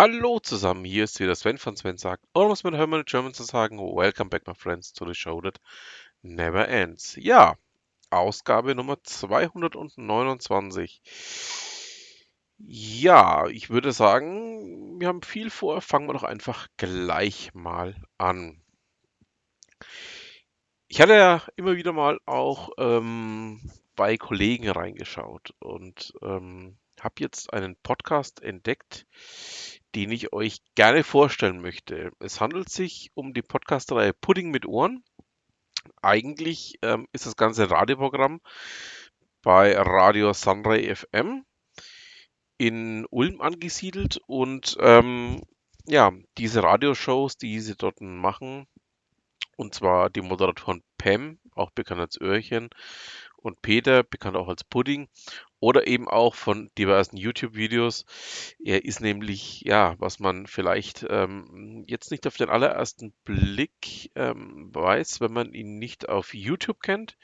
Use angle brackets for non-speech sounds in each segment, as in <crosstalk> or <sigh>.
Hallo zusammen, hier ist wieder Sven von Sven sagt, oder was mit Hermann German zu sagen, welcome back my friends to the show that never ends. Ja, Ausgabe Nummer 229. Ja, ich würde sagen, wir haben viel vor, fangen wir doch einfach gleich mal an. Ich hatte ja immer wieder mal auch ähm, bei Kollegen reingeschaut und ähm, habe jetzt einen Podcast entdeckt, den ich euch gerne vorstellen möchte. Es handelt sich um die Podcast-Reihe Pudding mit Ohren. Eigentlich ähm, ist das ganze Radioprogramm bei Radio Sunray FM in Ulm angesiedelt und ähm, ja, diese Radioshows, die sie dort machen, und zwar die Moderatoren Pam, auch bekannt als Öhrchen, und Peter, bekannt auch als Pudding, oder eben auch von diversen YouTube-Videos. Er ist nämlich, ja, was man vielleicht ähm, jetzt nicht auf den allerersten Blick ähm, weiß, wenn man ihn nicht auf YouTube kennt,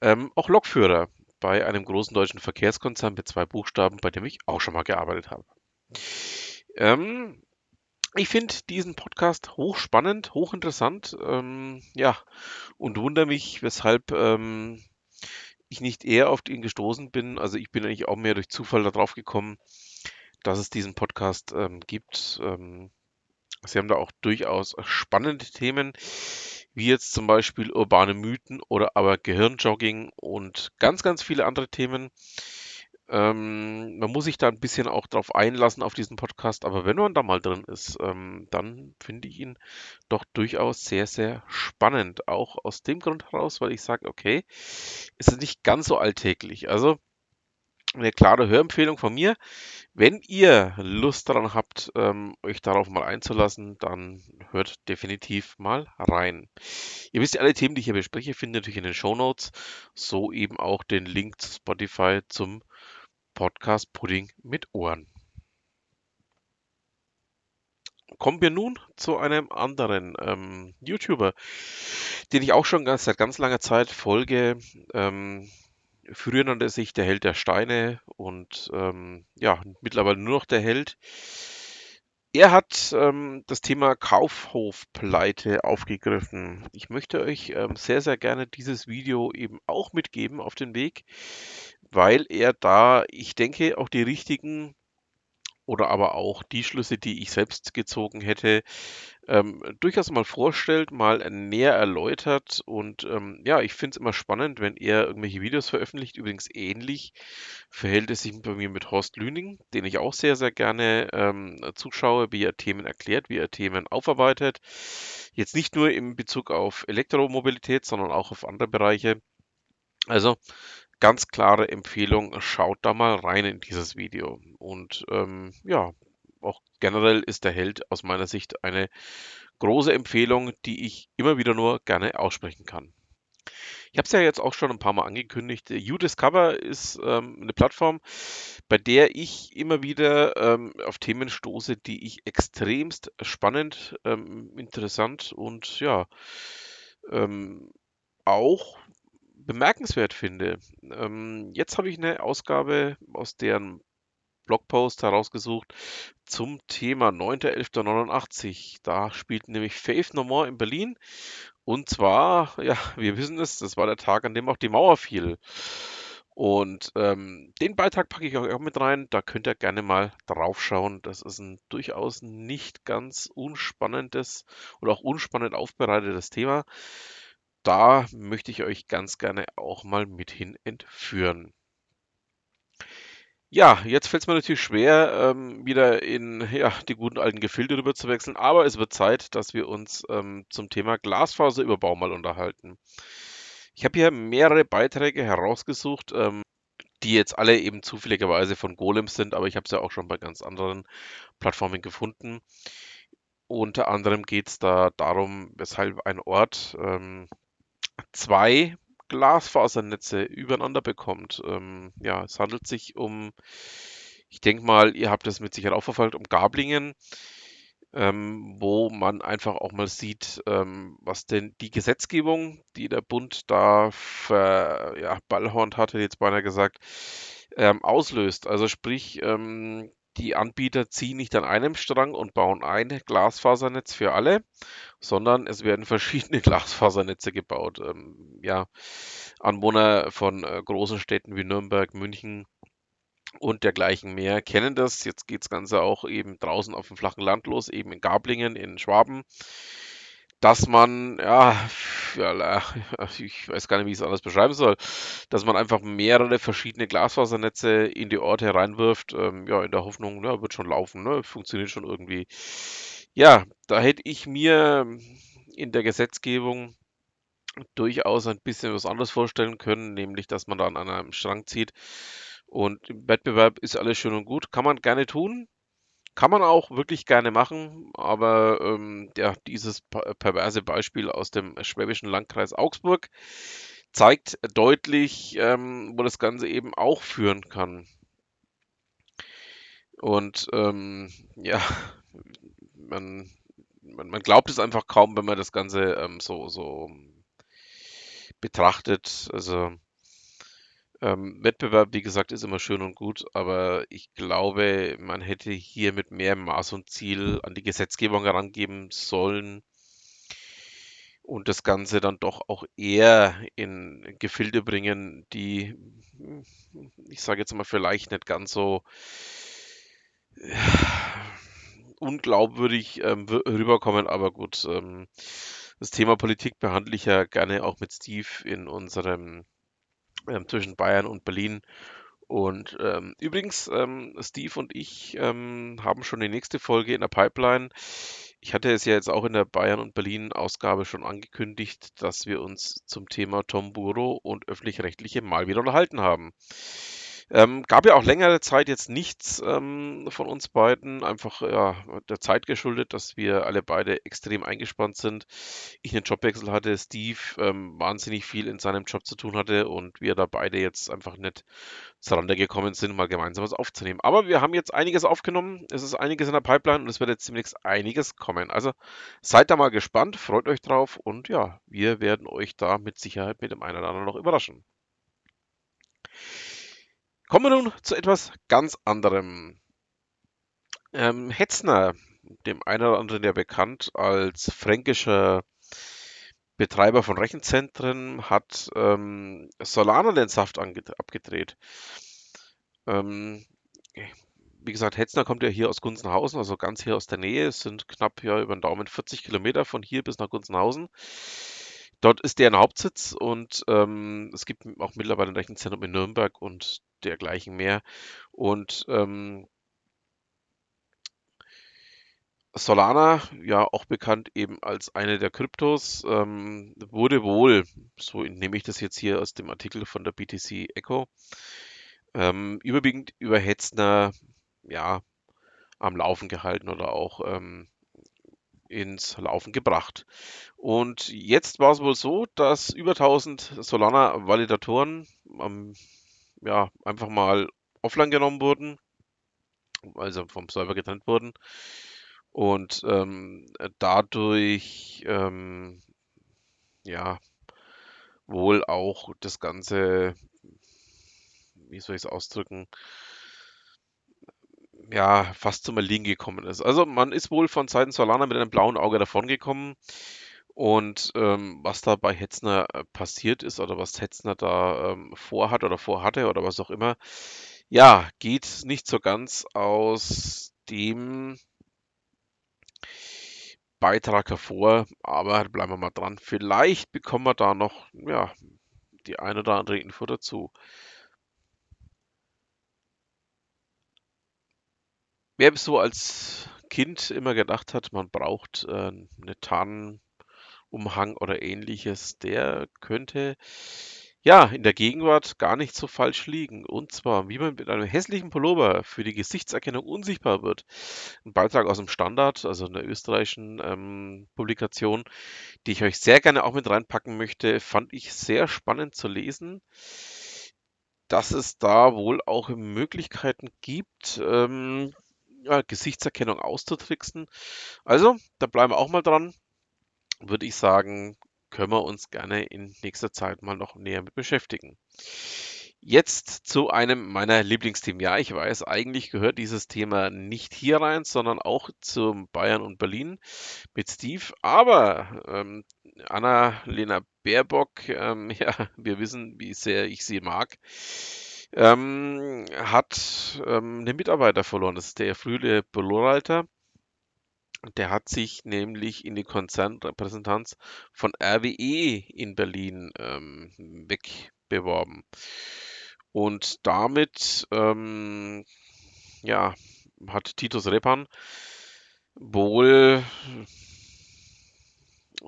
ähm, auch Lokführer bei einem großen deutschen Verkehrskonzern mit zwei Buchstaben, bei dem ich auch schon mal gearbeitet habe. Ähm, ich finde diesen Podcast hochspannend, hochinteressant, ähm, ja, und wundere mich, weshalb ähm, ich nicht eher auf ihn gestoßen bin. Also ich bin eigentlich auch mehr durch Zufall darauf gekommen, dass es diesen Podcast ähm, gibt. Ähm, sie haben da auch durchaus spannende Themen, wie jetzt zum Beispiel urbane Mythen oder aber Gehirnjogging und ganz, ganz viele andere Themen. Ähm, man muss sich da ein bisschen auch drauf einlassen auf diesen Podcast, aber wenn man da mal drin ist, ähm, dann finde ich ihn doch durchaus sehr, sehr spannend. Auch aus dem Grund heraus, weil ich sage, okay, ist es nicht ganz so alltäglich. Also eine klare Hörempfehlung von mir. Wenn ihr Lust daran habt, ähm, euch darauf mal einzulassen, dann hört definitiv mal rein. Ihr wisst alle Themen, die ich hier bespreche, findet ihr natürlich in den Show Notes, so eben auch den Link zu Spotify zum Podcast Pudding mit Ohren. Kommen wir nun zu einem anderen ähm, YouTuber, den ich auch schon ganz, seit ganz langer Zeit folge. Ähm, früher nannte er sich der Held der Steine und ähm, ja, mittlerweile nur noch der Held. Er hat ähm, das Thema Kaufhofpleite aufgegriffen. Ich möchte euch ähm, sehr, sehr gerne dieses Video eben auch mitgeben auf den Weg, weil er da, ich denke, auch die richtigen oder aber auch die Schlüsse, die ich selbst gezogen hätte, ähm, durchaus mal vorstellt, mal näher erläutert. Und ähm, ja, ich finde es immer spannend, wenn er irgendwelche Videos veröffentlicht. Übrigens ähnlich verhält es sich bei mir mit Horst Lüning, den ich auch sehr, sehr gerne ähm, zuschaue, wie er Themen erklärt, wie er Themen aufarbeitet. Jetzt nicht nur in Bezug auf Elektromobilität, sondern auch auf andere Bereiche. Also ganz klare Empfehlung, schaut da mal rein in dieses Video. Und ähm, ja, auch generell ist der Held aus meiner Sicht eine große Empfehlung, die ich immer wieder nur gerne aussprechen kann. Ich habe es ja jetzt auch schon ein paar Mal angekündigt. UDiscover ist ähm, eine Plattform, bei der ich immer wieder ähm, auf Themen stoße, die ich extremst spannend, ähm, interessant und ja, ähm, auch bemerkenswert finde. Ähm, jetzt habe ich eine Ausgabe aus deren Blogpost herausgesucht zum Thema 9.11.89. Da spielt nämlich Faith No More in Berlin. Und zwar, ja, wir wissen es, das war der Tag, an dem auch die Mauer fiel. Und ähm, den Beitrag packe ich auch mit rein. Da könnt ihr gerne mal draufschauen. Das ist ein durchaus nicht ganz unspannendes oder auch unspannend aufbereitetes Thema da möchte ich euch ganz gerne auch mal mit hin entführen. Ja, jetzt fällt es mir natürlich schwer, ähm, wieder in ja, die guten alten Gefilde rüber zu wechseln, aber es wird Zeit, dass wir uns ähm, zum Thema Glasfaserüberbau mal unterhalten. Ich habe hier mehrere Beiträge herausgesucht, ähm, die jetzt alle eben zufälligerweise von Golems sind, aber ich habe es ja auch schon bei ganz anderen Plattformen gefunden. Unter anderem geht es da darum, weshalb ein Ort ähm, zwei Glasfasernetze übereinander bekommt. Ähm, ja, es handelt sich um, ich denke mal, ihr habt das mit Sicherheit auch verfolgt, um Gablingen, ähm, wo man einfach auch mal sieht, ähm, was denn die Gesetzgebung, die der Bund da ver, ja, Ballhorn hatte, jetzt beinahe gesagt, ähm, auslöst. Also sprich, ähm, die Anbieter ziehen nicht an einem Strang und bauen ein Glasfasernetz für alle, sondern es werden <laughs> verschiedene Glasfasernetze gebaut. Ähm, ja, Anwohner von äh, großen Städten wie Nürnberg, München und dergleichen mehr kennen das. Jetzt geht das Ganze auch eben draußen auf dem flachen Land los, eben in Gablingen, in Schwaben dass man, ja, ich weiß gar nicht, wie ich es anders beschreiben soll, dass man einfach mehrere verschiedene Glasfasernetze in die Orte reinwirft, ähm, ja, in der Hoffnung, ja, wird schon laufen, ne, funktioniert schon irgendwie. Ja, da hätte ich mir in der Gesetzgebung durchaus ein bisschen was anderes vorstellen können, nämlich, dass man dann an einem Strang zieht. Und im Wettbewerb ist alles schön und gut, kann man gerne tun, kann man auch wirklich gerne machen, aber ähm, ja, dieses perverse Beispiel aus dem schwäbischen Landkreis Augsburg zeigt deutlich, ähm, wo das Ganze eben auch führen kann. Und ähm, ja, man, man, man, glaubt es einfach kaum, wenn man das Ganze ähm, so, so betrachtet. Also ähm, Wettbewerb, wie gesagt, ist immer schön und gut, aber ich glaube, man hätte hier mit mehr Maß und Ziel an die Gesetzgebung herangeben sollen und das Ganze dann doch auch eher in Gefilde bringen, die, ich sage jetzt mal, vielleicht nicht ganz so äh, unglaubwürdig ähm, rüberkommen, aber gut. Ähm, das Thema Politik behandle ich ja gerne auch mit Steve in unserem ähm, zwischen Bayern und Berlin. Und ähm, übrigens, ähm, Steve und ich ähm, haben schon die nächste Folge in der Pipeline. Ich hatte es ja jetzt auch in der Bayern und Berlin Ausgabe schon angekündigt, dass wir uns zum Thema Tom Buro und öffentlich-rechtliche mal wieder unterhalten haben. Ähm, gab ja auch längere Zeit jetzt nichts ähm, von uns beiden, einfach ja, der Zeit geschuldet, dass wir alle beide extrem eingespannt sind. Ich einen Jobwechsel hatte, Steve ähm, wahnsinnig viel in seinem Job zu tun hatte und wir da beide jetzt einfach nicht zurande gekommen sind, mal gemeinsam was aufzunehmen. Aber wir haben jetzt einiges aufgenommen, es ist einiges in der Pipeline und es wird jetzt demnächst einiges kommen. Also seid da mal gespannt, freut euch drauf und ja, wir werden euch da mit Sicherheit mit dem einen oder anderen noch überraschen. Kommen wir nun zu etwas ganz anderem. Ähm, Hetzner, dem einen oder anderen ja bekannt als fränkischer Betreiber von Rechenzentren, hat ähm, Solana den Saft abgedreht. Ähm, wie gesagt, Hetzner kommt ja hier aus Gunzenhausen, also ganz hier aus der Nähe. Es sind knapp ja über den Daumen 40 Kilometer von hier bis nach Gunzenhausen. Dort ist deren Hauptsitz und ähm, es gibt auch mittlerweile ein Rechenzentrum in Nürnberg und dergleichen mehr. Und ähm, Solana, ja auch bekannt eben als eine der Kryptos, ähm, wurde wohl, so nehme ich das jetzt hier aus dem Artikel von der BTC Echo, ähm, überwiegend über Hetzner ja, am Laufen gehalten oder auch ähm, ins Laufen gebracht. Und jetzt war es wohl so, dass über 1000 Solana-Validatoren am ja, einfach mal offline genommen wurden, also vom Server getrennt wurden und ähm, dadurch ähm, ja wohl auch das Ganze, wie soll ich es ausdrücken, ja, fast zum Erliegen gekommen ist. Also man ist wohl von Seiten Solana mit einem blauen Auge davongekommen. Und ähm, was da bei Hetzner äh, passiert ist oder was Hetzner da ähm, vorhat oder vorhatte oder was auch immer, ja, geht nicht so ganz aus dem Beitrag hervor, aber bleiben wir mal dran. Vielleicht bekommen wir da noch ja, die eine oder andere Info dazu. Wer so als Kind immer gedacht hat, man braucht äh, eine Tarn Umhang oder ähnliches, der könnte ja in der Gegenwart gar nicht so falsch liegen. Und zwar, wie man mit einem hässlichen Pullover für die Gesichtserkennung unsichtbar wird. Ein Beitrag aus dem Standard, also einer österreichischen ähm, Publikation, die ich euch sehr gerne auch mit reinpacken möchte, fand ich sehr spannend zu lesen dass es da wohl auch Möglichkeiten gibt, ähm, ja, Gesichtserkennung auszutricksen. Also, da bleiben wir auch mal dran würde ich sagen, können wir uns gerne in nächster Zeit mal noch näher mit beschäftigen. Jetzt zu einem meiner Lieblingsthemen. Ja, ich weiß, eigentlich gehört dieses Thema nicht hier rein, sondern auch zum Bayern und Berlin mit Steve. Aber ähm, Anna-Lena Baerbock, ähm, <laughs> ja, wir wissen, wie sehr ich sie mag, ähm, hat ähm, einen Mitarbeiter verloren. Das ist der frühe Bürgerleiter. Der hat sich nämlich in die Konzernrepräsentanz von RWE in Berlin ähm, wegbeworben. Und damit ähm, ja, hat Titus Repan wohl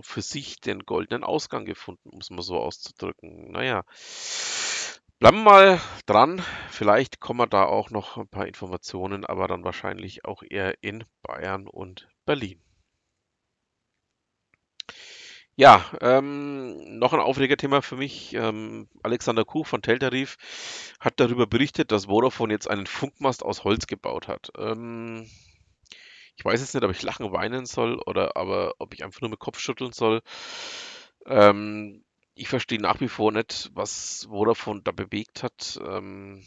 für sich den goldenen Ausgang gefunden, um es mal so auszudrücken. Naja, bleiben wir mal dran. Vielleicht kommen da auch noch ein paar Informationen, aber dann wahrscheinlich auch eher in Bayern und Berlin. Ja, ähm, noch ein Aufregerthema für mich. Ähm, Alexander Kuch von Teltarif hat darüber berichtet, dass Vodafone jetzt einen Funkmast aus Holz gebaut hat. Ähm, ich weiß jetzt nicht, ob ich lachen, weinen soll oder aber ob ich einfach nur mit Kopf schütteln soll. Ähm, ich verstehe nach wie vor nicht, was Vodafone da bewegt hat. Ähm,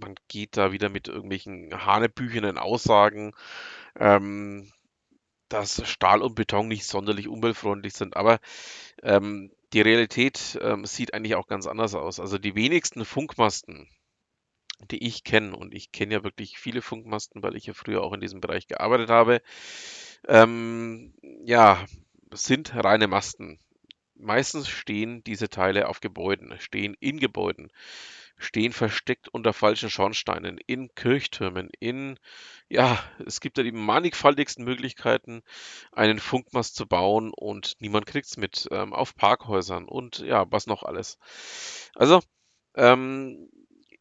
man geht da wieder mit irgendwelchen hanebüchenen Aussagen. Ähm, dass Stahl und Beton nicht sonderlich umweltfreundlich sind, aber ähm, die Realität ähm, sieht eigentlich auch ganz anders aus. Also die wenigsten Funkmasten, die ich kenne, und ich kenne ja wirklich viele Funkmasten, weil ich ja früher auch in diesem Bereich gearbeitet habe, ähm, ja, sind reine Masten. Meistens stehen diese Teile auf Gebäuden, stehen in Gebäuden stehen versteckt unter falschen Schornsteinen, in Kirchtürmen, in, ja, es gibt ja die mannigfaltigsten Möglichkeiten, einen Funkmast zu bauen und niemand kriegt es mit, ähm, auf Parkhäusern und ja, was noch alles. Also, ähm,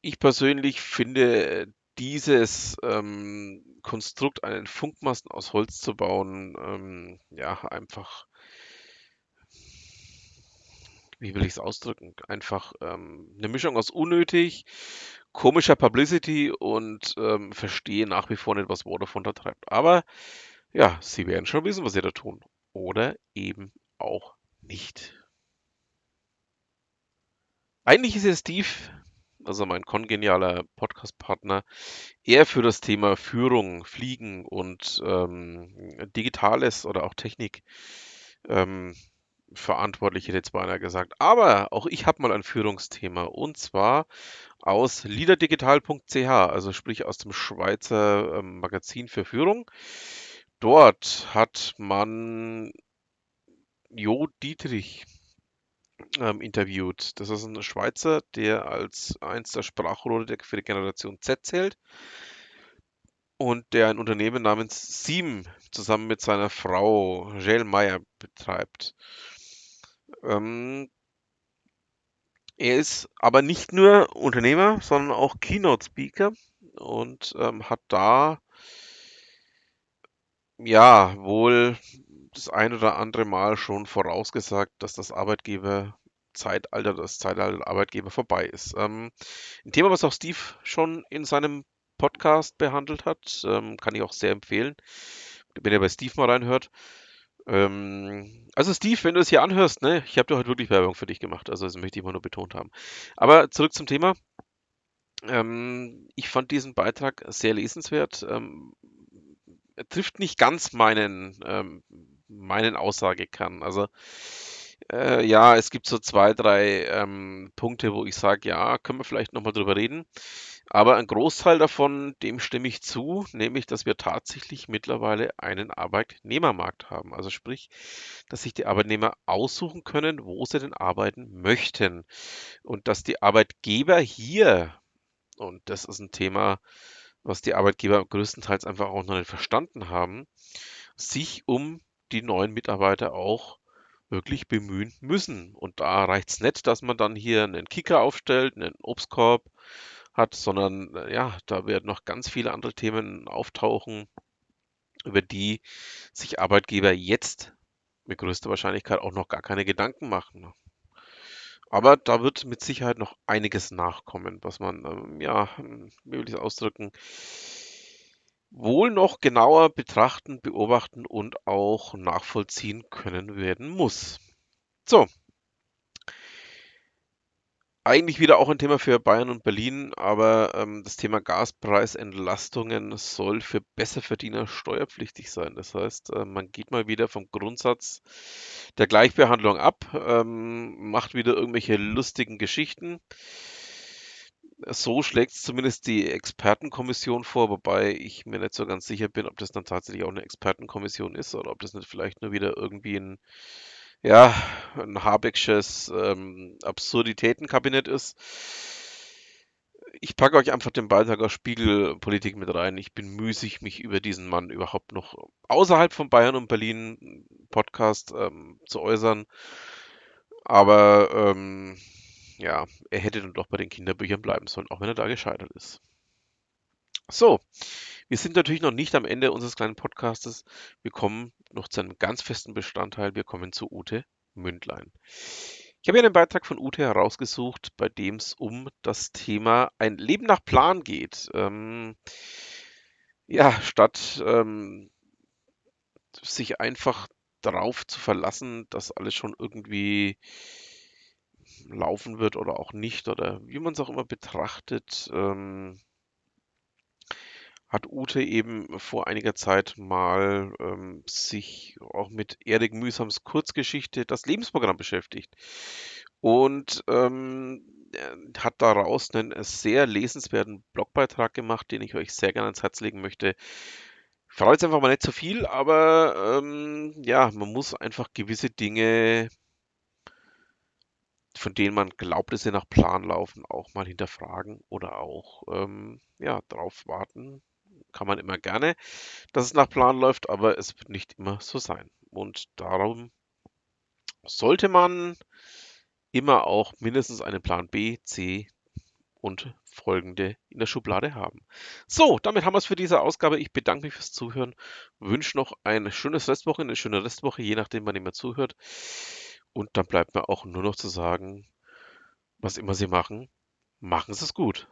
ich persönlich finde dieses ähm, Konstrukt, einen Funkmasten aus Holz zu bauen, ähm, ja, einfach wie will ich es ausdrücken? Einfach ähm, eine Mischung aus unnötig, komischer Publicity und ähm, verstehe nach wie vor nicht, was Vodafone da treibt. Aber ja, sie werden schon wissen, was sie da tun. Oder eben auch nicht. Eigentlich ist ja Steve, also mein kongenialer Podcast-Partner, eher für das Thema Führung, Fliegen und ähm, Digitales oder auch Technik ähm, verantwortlich, hätte jetzt beinahe gesagt. Aber auch ich habe mal ein Führungsthema und zwar aus leaderdigital.ch, also sprich aus dem Schweizer ähm, Magazin für Führung. Dort hat man Jo Dietrich ähm, interviewt. Das ist ein Schweizer, der als eins der Sprachrohre für die Generation Z zählt und der ein Unternehmen namens Siem zusammen mit seiner Frau Jael Meyer betreibt. Ähm, er ist aber nicht nur Unternehmer, sondern auch Keynote-Speaker und ähm, hat da ja wohl das ein oder andere Mal schon vorausgesagt, dass das Arbeitgeber-Zeitalter, das Zeitalter der Arbeitgeber vorbei ist. Ähm, ein Thema, was auch Steve schon in seinem Podcast behandelt hat, ähm, kann ich auch sehr empfehlen, wenn ihr bei Steve mal reinhört. Ähm, also Steve, wenn du es hier anhörst, ne, ich habe dir heute wirklich Werbung für dich gemacht, also das möchte ich mal nur betont haben. Aber zurück zum Thema. Ähm, ich fand diesen Beitrag sehr lesenswert. Ähm, er trifft nicht ganz meinen, ähm, meinen Aussagekern. Also äh, ja, es gibt so zwei, drei ähm, Punkte, wo ich sage, ja, können wir vielleicht nochmal drüber reden. Aber ein Großteil davon, dem stimme ich zu, nämlich, dass wir tatsächlich mittlerweile einen Arbeitnehmermarkt haben. Also sprich, dass sich die Arbeitnehmer aussuchen können, wo sie denn arbeiten möchten. Und dass die Arbeitgeber hier, und das ist ein Thema, was die Arbeitgeber größtenteils einfach auch noch nicht verstanden haben, sich um die neuen Mitarbeiter auch wirklich bemühen müssen. Und da reicht es nicht, dass man dann hier einen Kicker aufstellt, einen Obstkorb hat, sondern äh, ja, da werden noch ganz viele andere Themen auftauchen, über die sich Arbeitgeber jetzt mit größter Wahrscheinlichkeit auch noch gar keine Gedanken machen. Aber da wird mit Sicherheit noch einiges nachkommen, was man, ähm, ja, hm, wie will ich es ausdrücken, wohl noch genauer betrachten, beobachten und auch nachvollziehen können werden muss. So, eigentlich wieder auch ein Thema für Bayern und Berlin, aber ähm, das Thema Gaspreisentlastungen soll für Besserverdiener steuerpflichtig sein. Das heißt, äh, man geht mal wieder vom Grundsatz der Gleichbehandlung ab, ähm, macht wieder irgendwelche lustigen Geschichten. So schlägt es zumindest die Expertenkommission vor, wobei ich mir nicht so ganz sicher bin, ob das dann tatsächlich auch eine Expertenkommission ist oder ob das nicht vielleicht nur wieder irgendwie ein ja, ein Habecksches ähm, Absurditätenkabinett ist. Ich packe euch einfach den Beitrag aus Spiegelpolitik mit rein. Ich bin müßig, mich über diesen Mann überhaupt noch außerhalb von Bayern und Berlin Podcast ähm, zu äußern. Aber ähm, ja, er hätte dann doch bei den Kinderbüchern bleiben sollen, auch wenn er da gescheitert ist. So, wir sind natürlich noch nicht am Ende unseres kleinen Podcastes. Wir kommen noch zu einem ganz festen Bestandteil. Wir kommen zu Ute Mündlein. Ich habe hier einen Beitrag von Ute herausgesucht, bei dem es um das Thema ein Leben nach Plan geht. Ähm, ja, statt ähm, sich einfach darauf zu verlassen, dass alles schon irgendwie laufen wird oder auch nicht oder wie man es auch immer betrachtet, ähm, hat Ute eben vor einiger Zeit mal ähm, sich auch mit Erik Mühsams Kurzgeschichte Das Lebensprogramm beschäftigt und ähm, hat daraus einen sehr lesenswerten Blogbeitrag gemacht, den ich euch sehr gerne ans Herz legen möchte. Ich verrate jetzt einfach mal nicht zu viel, aber ähm, ja, man muss einfach gewisse Dinge, von denen man glaubt, dass sie nach Plan laufen, auch mal hinterfragen oder auch ähm, ja, darauf warten, kann man immer gerne, dass es nach Plan läuft, aber es wird nicht immer so sein. Und darum sollte man immer auch mindestens einen Plan B, C und folgende in der Schublade haben. So, damit haben wir es für diese Ausgabe. Ich bedanke mich fürs Zuhören, wünsche noch ein schönes Restwoche, eine schöne Restwoche, je nachdem, wann ihr mir zuhört. Und dann bleibt mir auch nur noch zu sagen, was immer Sie machen, machen Sie es gut.